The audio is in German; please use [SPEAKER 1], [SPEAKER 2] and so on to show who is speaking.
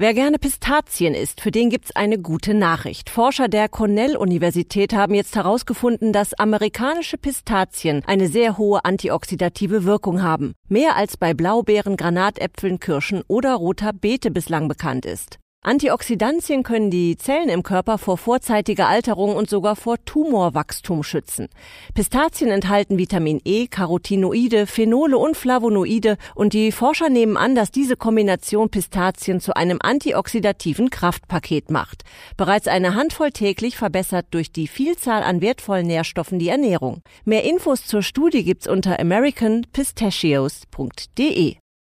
[SPEAKER 1] Wer gerne Pistazien isst, für den gibt's eine gute Nachricht. Forscher der Cornell-Universität haben jetzt herausgefunden, dass amerikanische Pistazien eine sehr hohe antioxidative Wirkung haben. Mehr als bei Blaubeeren, Granatäpfeln, Kirschen oder roter Beete bislang bekannt ist. Antioxidantien können die Zellen im Körper vor vorzeitiger Alterung und sogar vor Tumorwachstum schützen. Pistazien enthalten Vitamin E, Carotinoide, Phenole und Flavonoide und die Forscher nehmen an, dass diese Kombination Pistazien zu einem antioxidativen Kraftpaket macht. Bereits eine Handvoll täglich verbessert durch die Vielzahl an wertvollen Nährstoffen die Ernährung. Mehr Infos zur Studie gibt's unter americanpistachios.de.